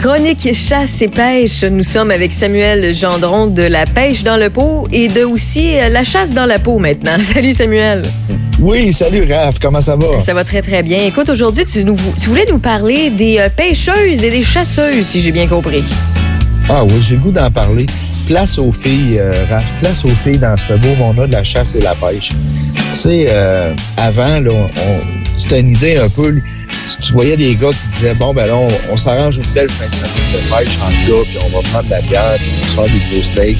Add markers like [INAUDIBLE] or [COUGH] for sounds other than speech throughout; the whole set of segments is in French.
Chronique chasse et pêche. Nous sommes avec Samuel Gendron de la pêche dans le pot et de aussi euh, la chasse dans la peau maintenant. [LAUGHS] Salut Samuel. Oui, salut Raph, comment ça va? Ça va très très bien. Écoute, aujourd'hui, tu, nous- tu voulais nous parler des euh, pêcheuses et des chasseuses, si j'ai bien compris. Ah oui, j'ai le goût d'en parler. Place aux filles, euh, Raph, place aux filles dans ce beau monde-là de la chasse et la pêche. Tu sais, euh, avant, là, on, c'était une idée un peu. Tu, tu voyais des gars qui disaient bon ben là, on, on s'arrange une belle fin de semaine de pêche en gars, puis on va prendre de la bière, puis on va se faire des gros steaks.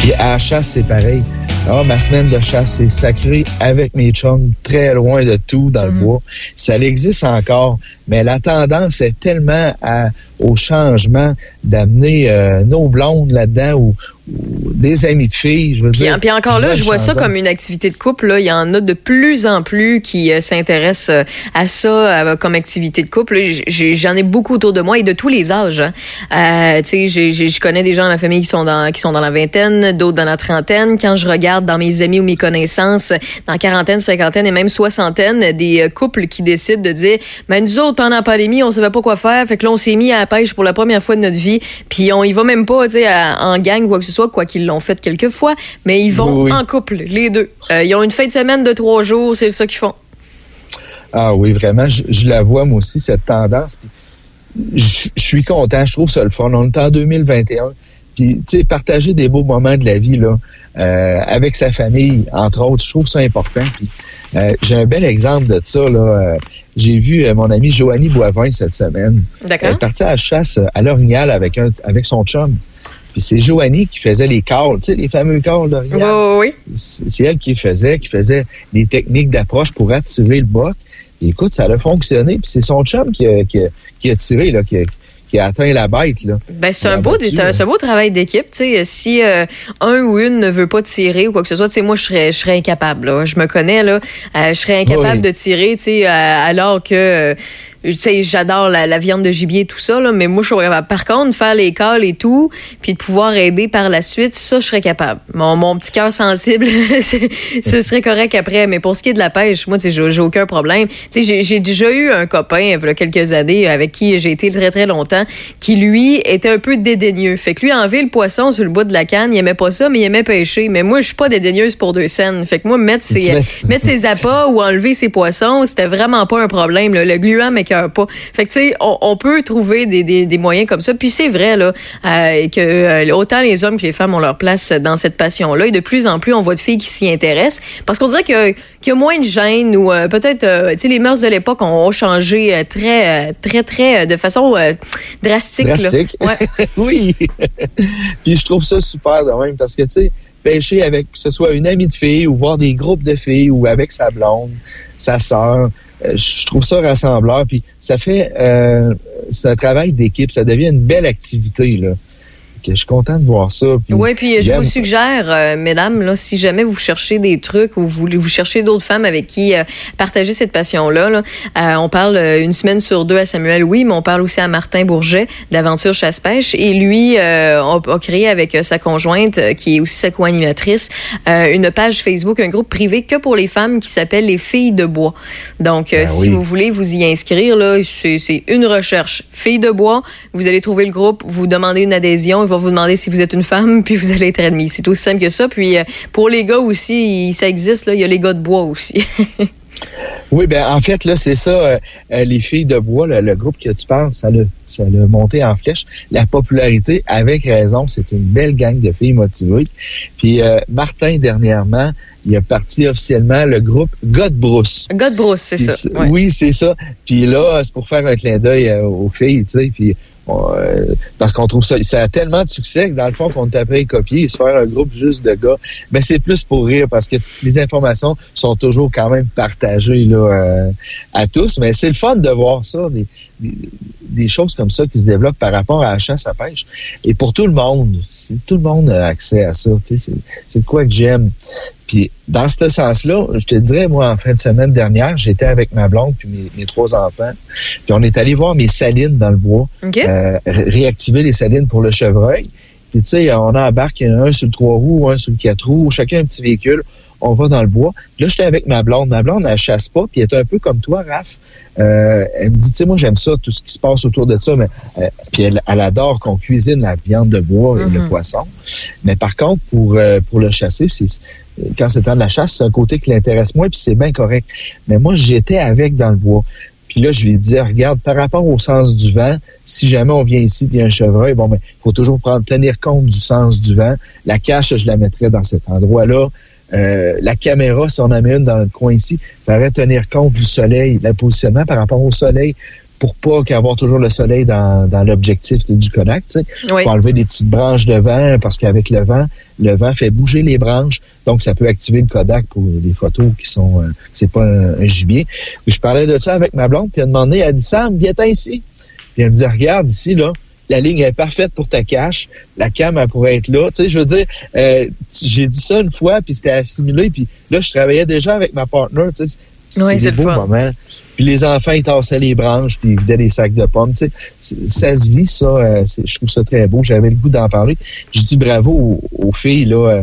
Puis à la chasse, c'est pareil. Ah, ma semaine de chasse, c'est sacré avec mes chums, très loin de tout dans le Mhm. bois. Ça existe encore, mais la tendance est tellement à, au changement d'amener euh, nos blondes là-dedans ou des amis de filles, je veux Puis, dire. puis encore là, je vois ça comme une activité de couple. Là. Il y en a de plus en plus qui euh, s'intéressent euh, à ça euh, comme activité de couple. J'en ai beaucoup autour de moi et de tous les âges. hein. Euh, je connais des gens dans ma famille qui sont dans qui sont dans la vingtaine, d'autres dans la trentaine. Quand je regarde dans mes amis ou mes connaissances, dans quarantaine, cinquantaine et même soixantaine, des euh, couples qui décident de dire, ben nous autres pendant la pandémie, on savait pas quoi faire, fait que là on s'est mis à la pêche pour la première fois de notre vie, puis on y va même pas, tu sais, en gang ou quoi que ce soit, quoi qu'ils l'ont fait quelques fois, mais ils vont Oui, en couple, les deux. Euh, ils ont une fin de semaine de trois jours, c'est ça qu'ils font. Ah oui, vraiment, je, je la vois moi aussi, cette tendance. Je, je suis content, je trouve ça le fun. On est en 2021. Puis, tu sais, partager des beaux moments de la vie, là, euh, avec sa famille, entre autres, je trouve ça important. Puis, euh, j'ai un bel exemple de ça, là. J'ai vu mon amie Joanie Boivin cette semaine. Elle D'accord? est partie à la chasse à l'orignal avec un, avec son chum. Puis c'est Joanie qui faisait les calls, tu sais, les fameux calls Oui, d'orignal oui, c'est elle qui faisait, qui faisait des techniques d'approche pour attirer le boc. Et écoute, ça a fonctionné. Puis c'est son chum qui a, qui a, qui a tiré, là, qui a, qui a atteint la bête. Là. Ben, c'est un beau, un, c'est un beau travail d'équipe. Tu sais, si euh, un ou une ne veut pas tirer ou quoi que ce soit, tu sais, moi, je serais, je serais incapable. Là. Je me connais, là. Euh, je serais incapable Oui. de tirer, tu sais, euh, alors que. Tu sais, j'adore la, la viande de gibier, tout ça, là, mais moi, je serais capable. Par contre, faire les calls et tout, puis de pouvoir aider par la suite, ça, je serais capable. Mon, mon petit cœur sensible, [LAUGHS] ce serait correct après. Mais pour ce qui est de la pêche, moi, tu sais, j'ai aucun problème. Tu sais, j'ai- déjà eu un copain, il y a quelques années, avec qui j'ai été très, très longtemps, qui, lui, était un peu dédaigneux. Fait que lui, enlever le poisson sur le bout de la canne, il aimait pas ça, mais il aimait pêcher. Mais moi, je suis pas dédaigneuse pour deux scènes. Fait que moi, mettre [LAUGHS] ses, mettre ses appâts ou enlever ses poissons, c'était vraiment pas un problème. là. Le gluant m'écœure pas. Fait que, tu sais, on, on peut trouver des, des, des moyens comme ça. Puis c'est vrai, là, euh, que euh, autant les hommes que les femmes ont leur place dans cette passion-là. Et de plus en plus, on voit de filles qui s'y intéressent. Parce qu'on dirait que- qu'il y a moins de gêne ou euh, peut-être, euh, tu sais, les mœurs de l'époque ont, ont changé très, très, très, de façon drastique. là. Drastique. Ouais. [LAUGHS] oui. [LAUGHS] Puis je trouve ça super de même parce que, tu sais, pêcher avec, que ce soit une amie de filles ou voir des groupes de filles ou avec sa blonde, sa sœur, je trouve ça rassembleur. Puis ça fait, euh, c'est un travail d'équipe. Ça devient une belle activité, là. Que je suis content de voir ça. Puis Oui, puis je vous suggère, euh, mesdames, là, si jamais vous cherchez des trucs ou vous, vous cherchez d'autres femmes avec qui euh, partager cette passion-là, là, euh, on parle une semaine sur deux à Samuel, oui, mais on parle aussi à Martin Bourget d'Aventure Chasse-Pêche. Et lui a, a créé avec sa conjointe, qui est aussi sa co-animatrice, une page Facebook, un groupe privé que pour les femmes qui s'appelle Les Filles de Bois. Donc, Ben si oui. vous voulez vous y inscrire, là, c'est une recherche. Filles de Bois, vous allez trouver le groupe, vous demandez une adhésion, va vous demander si vous êtes une femme, [LAUGHS] puis vous allez être admis. C'est aussi simple que ça. Puis euh, pour les gars aussi, ça existe, là, il y a les gars de bois aussi. [LAUGHS] Oui, ben en fait, là, c'est ça, euh, euh, les filles de bois, le, le groupe que tu parles, ça l'a ça l'a monté en flèche. La popularité, avec raison, c'est une belle gang de filles motivées. Puis euh, Martin, dernièrement, il a parti officiellement le groupe God Brousse. gars de brousse, c'est ça. ouais. Oui, c'est ça. Puis là, c'est pour faire un clin d'œil euh, aux filles, tu sais. Puis parce qu'on trouve ça, ça a tellement de succès que dans le fond, qu'on après copier et se faire un groupe juste de gars. Mais c'est plus pour rire parce que les informations sont toujours quand même partagées là euh, à tous. Mais c'est le fun de voir ça, des, des, choses comme ça qui se développent par rapport à la chasse à pêche. Et pour tout le monde, tout le monde a accès à ça. C'est de quoi que j'aime. Puis dans ce sens-là, je te dirais, moi, en fin de semaine dernière, j'étais avec ma blonde puis mes, mes trois enfants. Puis on est allé voir mes salines dans le bois, euh, ré- réactiver les salines pour le chevreuil. Puis tu sais, on embarque un sur le trois roues, un sur le quatre roues, chacun un petit véhicule. On va dans le bois. Là, j'étais avec ma blonde. Ma blonde, elle chasse pas, puis elle est un peu comme toi, Raph. Euh, elle me dit, tu sais, moi, j'aime ça, tout ce qui se passe autour de ça, mais euh, puis elle, adore qu'on cuisine la viande de bois et le mm-hmm. poisson. Mais par contre, pour euh, pour le chasser, c'est quand c'est temps de la chasse, c'est un côté qui l'intéresse moins, puis c'est bien correct. Mais moi, j'étais avec dans le bois. Puis là, je lui ai dit, regarde, par rapport au sens du vent, si jamais on vient ici, puis un chevreuil, bon, ben, il faut toujours prendre, tenir compte du sens du vent. La cache, je la mettrais dans cet endroit-là. Euh, la caméra, si on en met une dans le coin ici, faudrait tenir compte du soleil, le positionnement par rapport au soleil pour pas qu'avoir toujours le soleil dans, dans l'objectif du Kodak, tu sais. Oui. Faut enlever des petites branches de vent parce qu'avec le vent, le vent fait bouger les branches, donc ça peut activer le Kodak pour des photos qui sont, euh, c'est pas un, gibier. Puis je parlais de ça avec ma blonde, puis elle demandé, elle a dit Sam, viens ici. Puis elle me dit regarde ici là, la ligne est parfaite pour ta cache, la cam elle pourrait être là. Tu sais, je veux dire, euh, j'ai dit ça une fois, puis c'était assimilé, puis là je travaillais déjà avec ma partner, tu sais. C'est des beaux moments. Puis les enfants, ils tassaient les branches, puis ils vidaient des sacs de pommes. Tu sais, ça se vit, ça. Euh, je trouve ça très beau. J'avais le goût d'en parler. Je dis bravo aux, filles, là. Euh,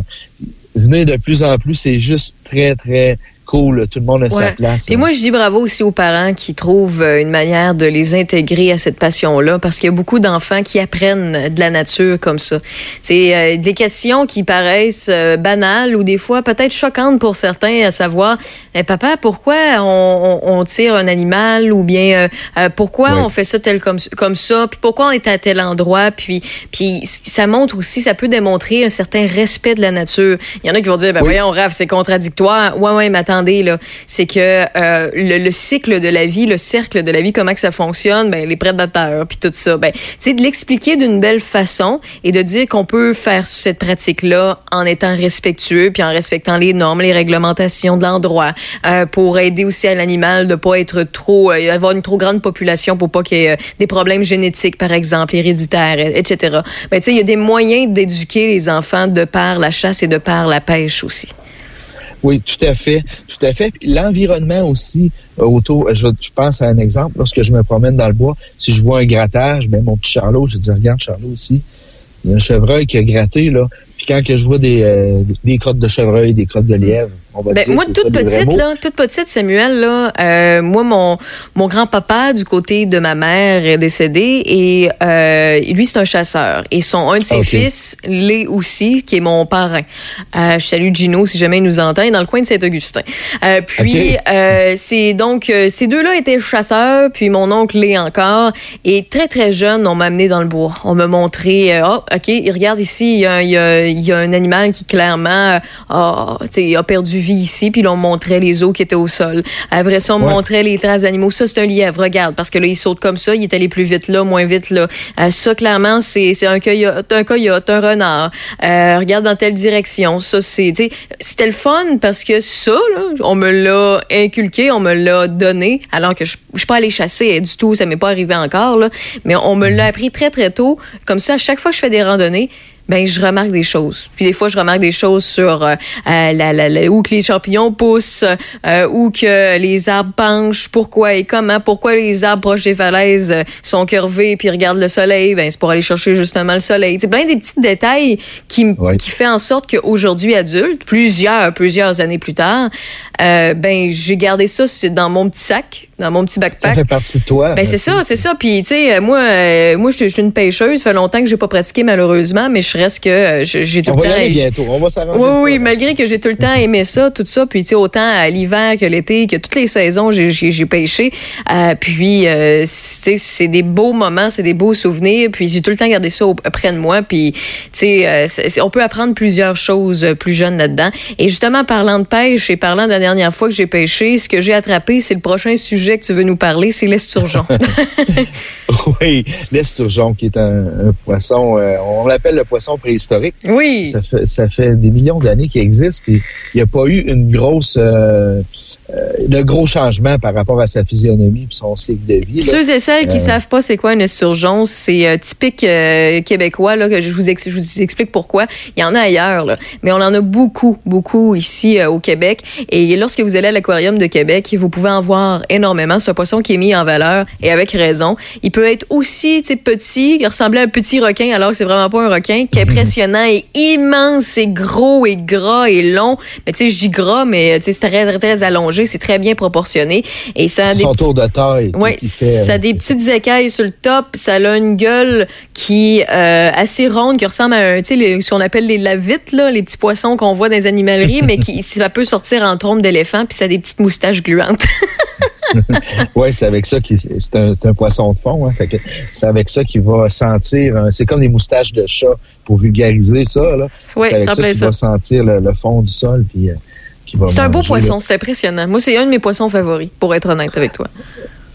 venez de plus en plus. C'est juste très, très cool, tout le monde a sa place. Et moi, je dis bravo aussi aux parents qui trouvent euh, une manière de les intégrer à cette passion-là, parce qu'il y a beaucoup d'enfants qui apprennent de la nature comme ça. C'est euh, des questions qui paraissent euh, banales ou des fois peut-être choquantes pour certains, à savoir, eh, papa, pourquoi on, on, tire un animal ou bien pourquoi on fait ça tel comme, comme ça, puis pourquoi on est à tel endroit, puis, puis ça montre aussi, ça peut démontrer un certain respect de la nature. Il y en a qui vont dire, ben voyons, Raph, c'est contradictoire. Ouais, ouais, mais attends, c'est que euh, le, cycle de la vie, le cercle de la vie, comment que ça fonctionne, ben les prédateurs, puis tout ça, ben c'est de l'expliquer d'une belle façon et de dire qu'on peut faire cette pratique-là en étant respectueux, puis en respectant les normes, les réglementations de l'endroit, euh, pour aider aussi à l'animal de pas être trop, euh, avoir une trop grande population pour pas qu'il y ait des problèmes génétiques, par exemple, héréditaires, etc. Ben tu sais, il y a des moyens d'éduquer les enfants de par la chasse et de par la pêche aussi. Oui, tout à fait, tout à fait. L'environnement aussi euh, autour. Je, pense à un exemple. Lorsque je me promène dans le bois, si je vois un grattage, ben mon petit Charlot, je dis regarde Charlot aussi. Il y a un chevreuil qui a gratté là. Puis quand que je vois des, euh, des crottes de chevreuil, des crottes de lièvre, ben, moi, toute petite, là, toute petite, Samuel, là, euh, moi, mon, mon grand-papa, du côté de ma mère, est décédé et euh, lui, c'est un chasseur. Et son, un de ses fils l'est aussi, qui est mon parrain. Euh, je salue Gino, si jamais il nous entend, dans le coin de Saint-Augustin. Euh, puis, euh, c'est donc, euh, ces deux-là étaient chasseurs, puis mon oncle l'est encore. Et très, très jeune, on m'a amené dans le bois. On m'a montré, oh, OK, regarde ici, il y a, y, y a, un animal qui, clairement, a, a perdu vie ici, puis l'on montrait les os qui étaient au sol. Après ça, on montrait les traces d'animaux. Ça, c'est un lièvre, regarde, parce que là, il saute comme ça, il est allé plus vite là, moins vite là. Euh, ça, clairement, c'est un coyote, un coyote, un renard. Euh, regarde dans telle direction. Ça, c'est, c'était le fun parce que ça, là, on me l'a inculqué, on me l'a donné, alors que je, je suis pas allée chasser du tout, ça m'est pas arrivé encore, là, mais on me l'a appris très, très tôt. Comme ça, à chaque fois que je fais des randonnées, ben je remarque des choses. Puis des fois, je remarque des choses sur euh, euh la, la, où que les champignons poussent, euh, où que les arbres penchent, pourquoi et comment, pourquoi les arbres proches des falaises euh, sont curvés puis regardent le soleil. Ben c'est pour aller chercher justement le soleil. C'est plein des petits détails qui qui fait en sorte qu'aujourd'hui adulte, plusieurs plusieurs années plus tard, euh, ben j'ai gardé ça dans mon petit sac, dans mon petit backpack. Ça fait partie de toi. Ben c'est ça, c'est ça. Puis tu sais, moi, moi je suis une pêcheuse. Ça fait longtemps que j'ai pas pratiqué malheureusement, mais je reste que euh, j'ai tout on le temps. Va y aller bientôt. On va s'arranger. Oui, oui, malgré que j'ai tout le temps aimé ça, tout ça. Puis tu sais, autant à l'hiver que l'été, que toutes les saisons, j'ai pêché. Euh, puis euh, c'est des beaux moments, c'est des beaux souvenirs. Puis j'ai tout le temps gardé ça près de moi. Puis tu sais, euh, on peut apprendre plusieurs choses plus jeunes là-dedans. Et justement, parlant de pêche et parlant de la dernière fois que j'ai pêché, ce que j'ai attrapé, c'est le prochain sujet que tu veux nous parler, c'est l'esturgeon. [LAUGHS] oui, l'esturgeon, qui est un, poisson, on l'appelle le poisson préhistorique. Oui. Ça fait, ça fait des millions d'années qu'il existe. il n'y a pas eu une grosse, euh, euh, gros changement par rapport à sa physionomie et son cycle de vie. Ceux et celles qui ne euh, savent pas c'est quoi une esturgeon, c'est typique québécois. Là, que je vous, je vous explique pourquoi. Il y en a ailleurs, là. mais on en a beaucoup, beaucoup ici au Québec. Et lorsque vous allez à l'aquarium de Québec, vous pouvez en voir énormément. Ce poisson qui est mis en valeur et avec raison. Il peut être aussi petit, qui ressemblait à un petit requin alors que c'est vraiment pas un requin, qui est impressionnant et immense et gros et gras et long. Mais tu sais, je dis gras, mais c'est très, très, très allongé, c'est très bien proportionné. Et ça a des Son tour de taille. Oui, ça a des petites écailles sur le top, ça a une gueule qui est euh, assez ronde, qui ressemble à un, tu sais, ce qu'on appelle les lavites, là, les petits poissons qu'on voit dans les animaleries, [LAUGHS] mais qui ça peut sortir en trompe d'éléphant, puis ça a des petites moustaches gluantes. [LAUGHS] oui, c'est avec ça qu'il c'est un, poisson de fond. Hein, c'est avec ça qu'il va sentir. Hein, c'est comme des moustaches de chat pour vulgariser ça. Là. Oui, c'est avec ça qu'il va sentir le, fond du sol puis. Euh, c'est un beau poisson, c'est impressionnant. Moi, c'est un de mes poissons favoris, pour être honnête avec toi.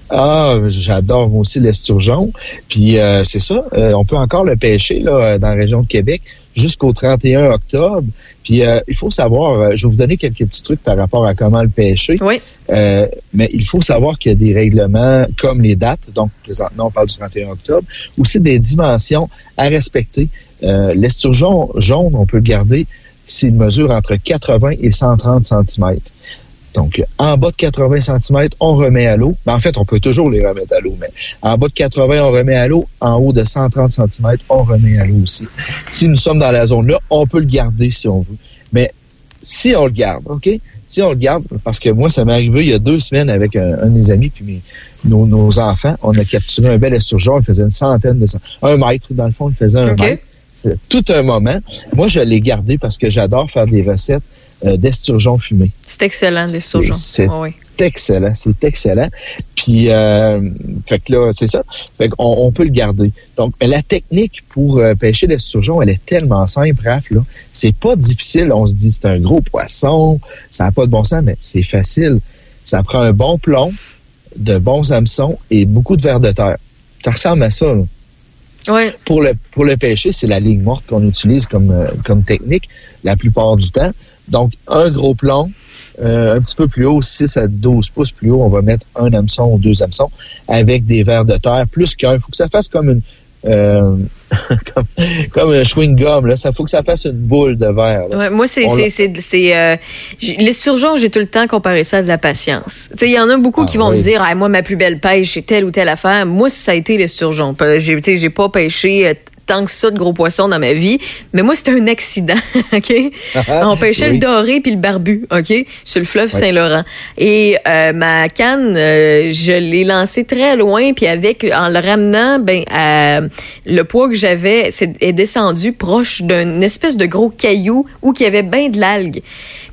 Ah, j'adore moi aussi l'esturgeon. Puis euh, c'est ça, euh, on peut encore le pêcher là, dans la région de Québec jusqu'au 31 octobre. Puis euh, il faut savoir, je vais vous donner quelques petits trucs par rapport à comment le pêcher. Oui. mais il faut savoir qu'il y a des règlements comme les dates. Donc présentement on parle du 31 octobre. Aussi des dimensions à respecter. l'esturgeon jaune, on peut le garder s'il mesure entre 80 et 130 cm. Donc, en bas de 80 cm, on remet à l'eau. Ben, en fait, on peut toujours les remettre à l'eau, mais en bas de 80, on remet à l'eau. En haut de 130 cm, on remet à l'eau aussi. Si nous sommes dans la zone-là, on peut le garder si on veut. Mais si on le garde, OK? Si on le garde, parce que moi, ça m'est arrivé il y a deux semaines avec un, de mes amis puis nos, enfants. On a capturé un bel esturgeon. Il faisait une centaine de... Un mètre, dans le fond, il faisait un mètre. Tout un moment. Moi, je l'ai gardé parce que j'adore faire des recettes d'esturgeon fumé. C'est excellent, l'esturgeon. C'est excellent, c'est excellent. Puis, euh, fait que là, c'est ça. Fait qu'on on peut le garder. Donc, la technique pour euh, pêcher l'esturgeon, elle est tellement simple, Raph, là. C'est pas difficile. On se dit, c'est un gros poisson, ça n'a pas de bon sens, mais c'est facile. Ça prend un bon plomb, de bons hameçons et beaucoup de verre de terre. Ça ressemble à ça, là. Pour le pour le pêcher, c'est la ligne morte qu'on utilise comme comme technique la plupart du temps. Donc, un gros plomb, euh, un petit peu plus haut, 6 à 12 pouces plus haut, on va mettre un hameçon ou deux hameçons avec des vers de terre, plus qu'un. Il faut que ça fasse comme une euh, [LAUGHS] comme, un chewing-gum. Là. Ça faut que ça fasse une boule de verre. Ouais, moi, c'est, c'est, c'est, euh, les surgeons, j'ai tout le temps comparé ça à de la patience. Il y en a beaucoup qui ah vont me dire ah, moi, ma plus belle pêche, c'est telle ou telle affaire. Moi, ça a été les surgeons. J'ai, j'ai pas pêché tant que ça de gros poissons dans ma vie. Mais moi, c'était un accident, [LAUGHS] OK? [LAUGHS] On pêchait le doré puis le barbu, OK? Sur le fleuve Saint-Laurent. Et euh, ma canne, euh, je l'ai lancée très loin, puis avec, en le ramenant, ben, euh, le poids que j'avais est, descendu proche d'un espèce de gros caillou où il y avait bien de l'algue.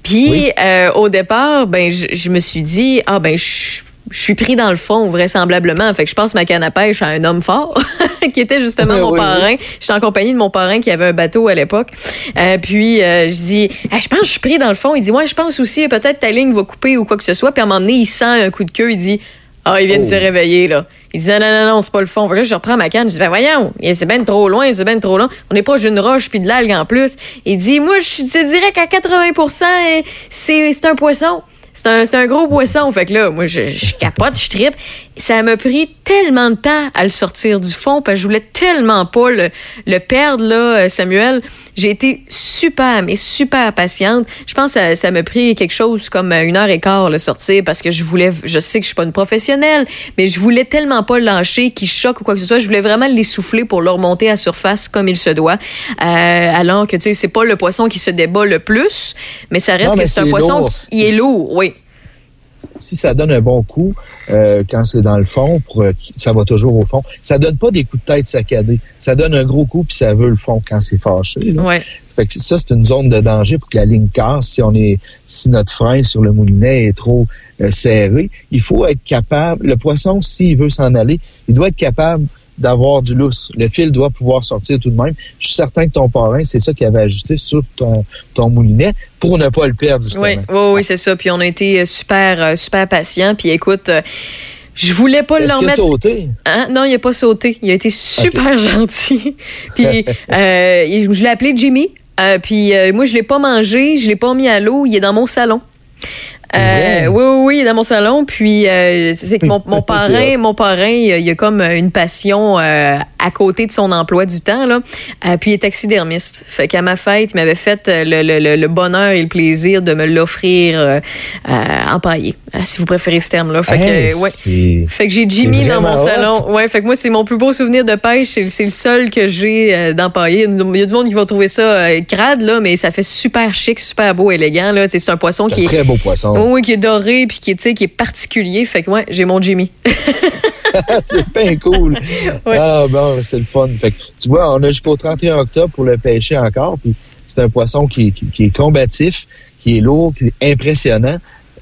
Puis, au départ, ben, je, je me suis dit, ah, ben, je je suis pris dans le fond, vraisemblablement. Fait que je passe ma canne à pêche à un homme fort, [LAUGHS] qui était justement [LAUGHS] mon parrain. J'étais en compagnie de mon parrain qui avait un bateau à l'époque. Euh, puis, euh, je dis, je pense que je suis pris dans le fond. Il dit, ouais, je pense aussi, peut-être ta ligne va couper ou quoi que ce soit. Puis à un moment donné, il sent un coup de queue. Il dit, ah, il vient de se oh. réveiller, là. Il dit, non, non, non, c'est pas le fond. Fait que je reprends ma canne. Je dis, ben voyons, c'est bien trop loin, c'est bien trop long. On n'est pas d'une roche puis de l'algue en plus. Il dit, moi, je te dirais qu'à 80% c'est un poisson. C'est un, un, gros poisson. Fait que là, moi, je, je capote, je tripe. Ça m'a pris tellement de temps à le sortir du fond parce que je voulais tellement pas le, le perdre, là, Samuel. J'ai été super, mais super patiente. Je pense que ça m'a pris quelque chose comme une heure et quart le sortir parce que je voulais, je sais que je suis pas une professionnelle, mais je voulais tellement pas le lâcher qu'il choque ou quoi que ce soit. Je voulais vraiment l'essouffler pour le remonter à surface comme il se doit. Euh, alors que, tu sais, c'est pas le poisson qui se débat le plus, mais ça reste que c'est un poisson qui est lourd, oui si ça donne un bon coup euh, quand c'est dans le fond, pour, euh, ça va toujours au fond. Ça donne pas des coups de tête saccadés. Ça donne un gros coup puis ça veut le fond quand c'est fâché. Ouais. Fait que ça, c'est une zone de danger pour que la ligne casse. Si on est, si notre frein sur le moulinet est trop euh, serré, il faut être capable. Le poisson, s'il veut s'en aller, il doit être capable d'avoir du lousse. Le fil doit pouvoir sortir tout de même. Je suis certain que ton parrain, c'est ça qu'il avait ajusté sur ton, ton moulinet pour ne pas le perdre. Oui, oui, oui c'est ça. Puis on a été euh, super, euh, super patients. Puis écoute, euh, je voulais pas le remettre. Il a sauté? Hein? Non, il n'a pas sauté. Il a été super gentil. [LAUGHS] Puis je l'ai appelé Jimmy. puis moi, je l'ai pas mangé, je l'ai pas mis à l'eau. Il est dans mon salon. Euh, oui, oui, oui, dans mon salon. Puis euh, c'est que mon, mon [LAUGHS] parrain, mon parrain, il a, a comme une passion euh, à côté de son emploi du temps là. Euh, puis il est taxidermiste. Fait qu'à ma fête, il m'avait fait le, le, le, bonheur et le plaisir de me l'offrir empaillé, si vous préférez ce terme-là. Fait que ouais. Fait que j'ai Jimmy dans mon salon. Ouais. Fait que moi c'est mon plus beau souvenir de pêche. C'est le seul que j'ai d'empaillé. Il y a du monde qui va trouver ça crade là, mais ça fait super chic, super beau, élégant là. C'est un poisson qui est très beau poisson oui, qui est doré puis qui est, qui est particulier. Fait que moi, j'ai mon Jimmy. [LAUGHS] c'est bien cool. Ah bon, c'est le fun. Fait que, tu vois, on a jusqu'au 31 octobre pour le pêcher encore. Puis c'est un poisson qui, qui, est combatif, qui est lourd, qui est impressionnant.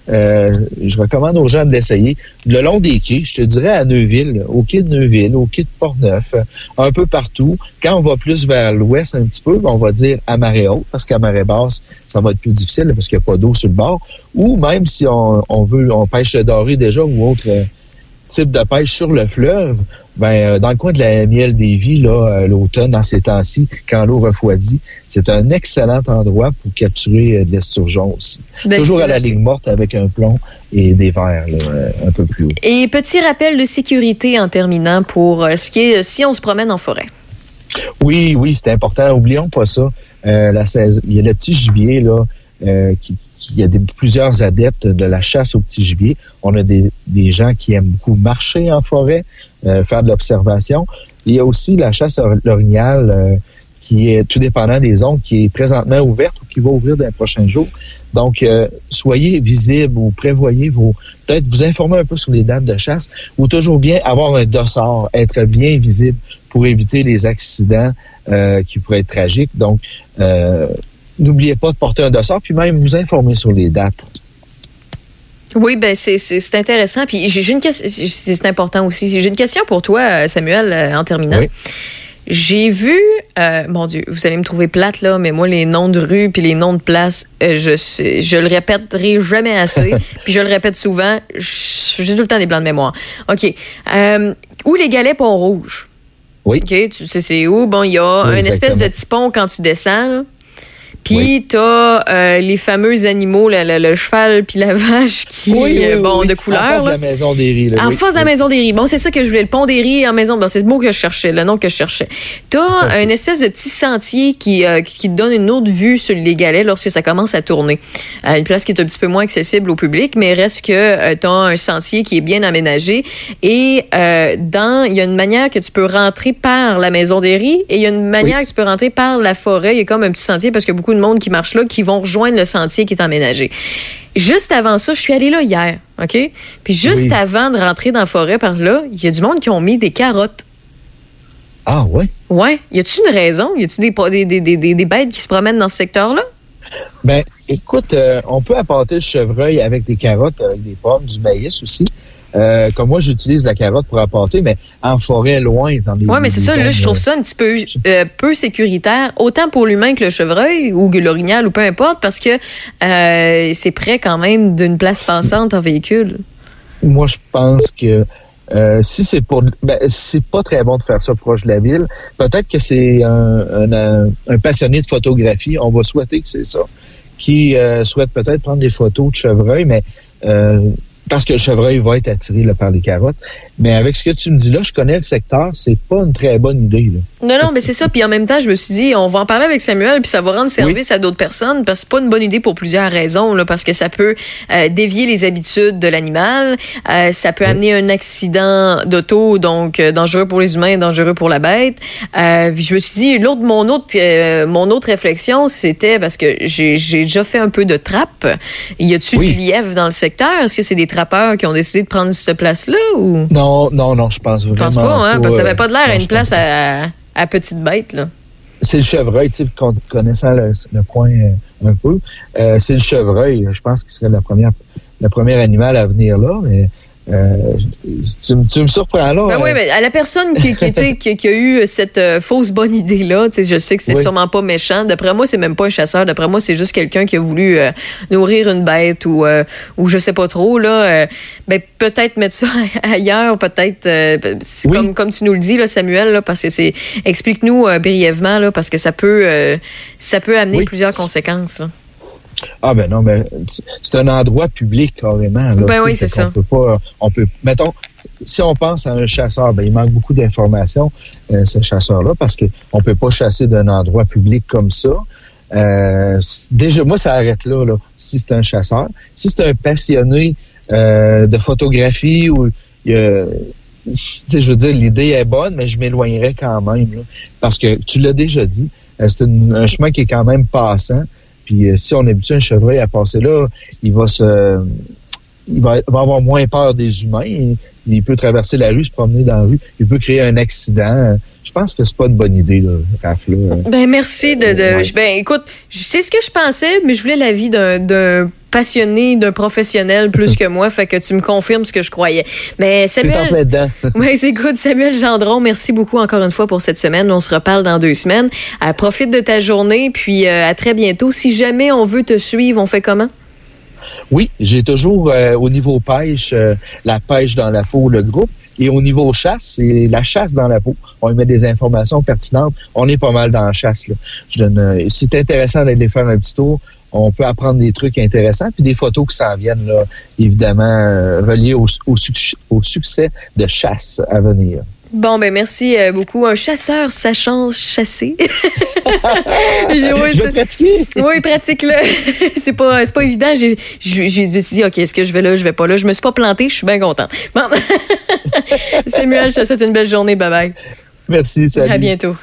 Euh, je recommande aux gens de l'essayer. Le long des quais, je te dirais à Neuville, au quai de Neuville, au quai de Portneuf, euh, un peu partout. Quand on va plus vers l'ouest un petit peu, on va dire à marée haute, parce qu'à marée basse, ça va être plus difficile parce qu'il n'y a pas d'eau sur le bord. Ou même si on, veut, on pêche doré déjà ou autre euh, type de pêche sur le fleuve, ben, euh, dans le coin de la miel des vies, là, euh, l'automne, dans ces temps-ci, quand l'eau refroidit, c'est un excellent endroit pour capturer euh, de l'esturgeon aussi. Ben, Toujours à la ligne morte avec un plomb et des verres un peu plus haut. Et petit rappel de sécurité en terminant pour ce qui est si on se promène en forêt. Oui, oui, c'est important. Oublions pas ça. la il y a le petit gibier là qui, il y a des, plusieurs adeptes de la chasse au petit gibier. On a des, des gens qui aiment beaucoup marcher en forêt, euh, faire de l'observation. Il y a aussi la chasse l'orignal euh, qui est tout dépendant des zones, qui est présentement ouverte ou qui va ouvrir dans les prochains jours. Donc, euh, soyez visibles ou prévoyez vos... Peut-être vous informer un peu sur les dates de chasse ou toujours bien avoir un dossard, être bien visible pour éviter les accidents qui pourraient être tragiques. Donc, n'oubliez pas de porter un dossard, puis même vous informer sur les dates. Oui, ben c'est intéressant. Puis j'ai une question, c'est important aussi. J'ai une question pour toi, Samuel, euh, en terminant. J'ai vu, euh, mon Dieu, vous allez me trouver plate là, mais moi les noms de rues puis les noms de places, euh, je je le répéterai jamais assez, [LAUGHS] puis je le répète souvent. J'ai tout le temps des blancs de mémoire. Ok, où les galets Pont-Rouge? Oui. Ok, tu sais c'est où? Bon, il y a une espèce de petit pont quand tu descends. Là. Puis t'as euh, les fameux animaux, le, cheval puis la [LAUGHS] vache qui, oui, euh, bon, de couleur. En face de la maison des riz. en face de la maison des riz. Bon, c'est ça que je voulais, le pont des riz en maison. Bon, c'est le mot que je cherchais, le nom que je cherchais. T'as une espèce de petit sentier qui, euh, qui donne une autre vue sur les galets lorsque ça commence à tourner. une place qui est un petit peu moins accessible au public, mais reste que t'as un sentier qui est bien aménagé. Et dans, il y a une manière que tu peux rentrer par la maison des riz et il y a une manière que tu peux rentrer par la forêt. Il y a comme un petit sentier parce que beaucoup de monde qui marche là qui vont rejoindre le sentier qui est aménagé. Juste avant ça, je suis allée là hier, OK? Puis juste avant de rentrer dans la forêt par là, il y a du monde qui ont mis des carottes. Ah ouais? Ouais. Y a-tu une raison? Y a-tu des, des, des, des, bêtes qui se promènent dans ce secteur-là? Ben, écoute, euh, on peut apporter le chevreuil avec des carottes, avec des pommes, du maïs aussi. Euh, comme moi, j'utilise la carotte pour apporter, mais en forêt, loin, dans des. Oui, mais c'est ça, là, je trouve ça un petit peu euh, peu sécuritaire, autant pour l'humain que le chevreuil ou l'orignal ou peu importe, parce que euh, c'est près quand même d'une place passante en véhicule. Moi, je pense que si c'est pour, ben, c'est pas très bon de faire ça proche de la ville. Peut-être que c'est un, un, un, passionné de photographie. On va souhaiter que c'est ça, qui souhaite peut-être prendre des photos de chevreuil, mais parce que le chevreuil va être attiré par les carottes. Mais avec ce que tu me dis là, je connais le secteur, c'est pas une très bonne idée. Non, non, mais c'est ça. Puis en même temps, je me suis dit, on va en parler avec Samuel, puis ça va rendre service à d'autres personnes, parce que c'est pas une bonne idée pour plusieurs raisons, là, parce que ça peut euh, dévier les habitudes de l'animal, euh, ça peut amener un accident d'auto, donc euh, dangereux pour les humains, dangereux pour la bête. puis je me suis dit, l'autre, mon autre, mon autre réflexion, c'était parce que j'ai déjà fait un peu de trappe. Y a-tu du lièvre dans le secteur? Est-ce que c'est des qui ont décidé de prendre cette place-là ou? Non, non, non, je pense vraiment. Je pense pas, hein, parce que ça avait pas de l'air à une place à, à, petite bête là. C'est le chevreuil, tu sais, connaissant le, le coin euh, un peu. Euh, c'est le chevreuil, je pense qu'il serait la première, le premier animal à venir là, mais euh, tu, me surprends là. Ben oui, mais à la personne qui, qui, qui, a eu cette euh, fausse bonne idée-là, je sais que c'est sûrement pas méchant. D'après moi, c'est même pas un chasseur. D'après moi, c'est juste quelqu'un qui a voulu euh, nourrir une bête ou, ou je sais pas trop. Là, ben, peut-être mettre ça [LAUGHS] ailleurs, peut-être comme, comme tu nous le dis, là, Samuel, là, parce que c'est. Explique-nous brièvement, là, parce que ça peut, ça peut amener plusieurs conséquences. Ah ben non, mais c'est un endroit public carrément. Là, ben oui, c'est ça. On peut pas, on peut, mettons, si on pense à un chasseur, ben il manque beaucoup d'informations, euh, ce chasseur-là, parce que on peut pas chasser d'un endroit public comme ça. Euh, déjà, moi, ça arrête là, là si c'est un chasseur. Si c'est un passionné euh, de photographie ou euh, je veux dire, l'idée est bonne, mais je m'éloignerais quand même. parce que tu l'as déjà dit, c'est un chemin qui est quand même passant. Puis si on habitue un chevreuil à passer là, il va se il va, avoir moins peur des humains. Il, peut traverser la rue, se promener dans la rue. Il peut créer un accident. Je pense que c'est pas une bonne idée, là, Raph. Ben merci de. de Ben écoute, c'est ce que je pensais, mais je voulais l'avis d'un passionné, d'un professionnel plus que moi, fait que tu me confirmes ce que je croyais. Mais Samuel, [LAUGHS] oui, écoute, Samuel Gendron, merci beaucoup encore une fois pour cette semaine. On se reparle dans deux semaines. Euh, profite de ta journée, puis euh, à très bientôt. Si jamais on veut te suivre, on fait comment? Oui, j'ai toujours euh, au niveau pêche, euh, la pêche dans la peau, le groupe. Et au niveau chasse, c'est la chasse dans la peau. On y met des informations pertinentes. On est pas mal dans la chasse. Là. Je donne, euh, c'est intéressant d'aller faire un petit tour. On peut apprendre des trucs intéressants, puis des photos qui s'en viennent, là, évidemment, reliées au, au succès de chasse à venir. Bon, ben merci euh, beaucoup. Un chasseur sachant chasser. [LAUGHS] je, vais pratiquer. Oui, pratique-le. [LAUGHS] c'est pas, pas évident. J'ai, je, me suis dit, OK, est-ce que je vais là, je vais pas là? Je me suis pas planté, je suis bien contente. Bon. [LAUGHS] Samuel, je te souhaite une belle journée. Bye bye. Merci, salut. À bientôt.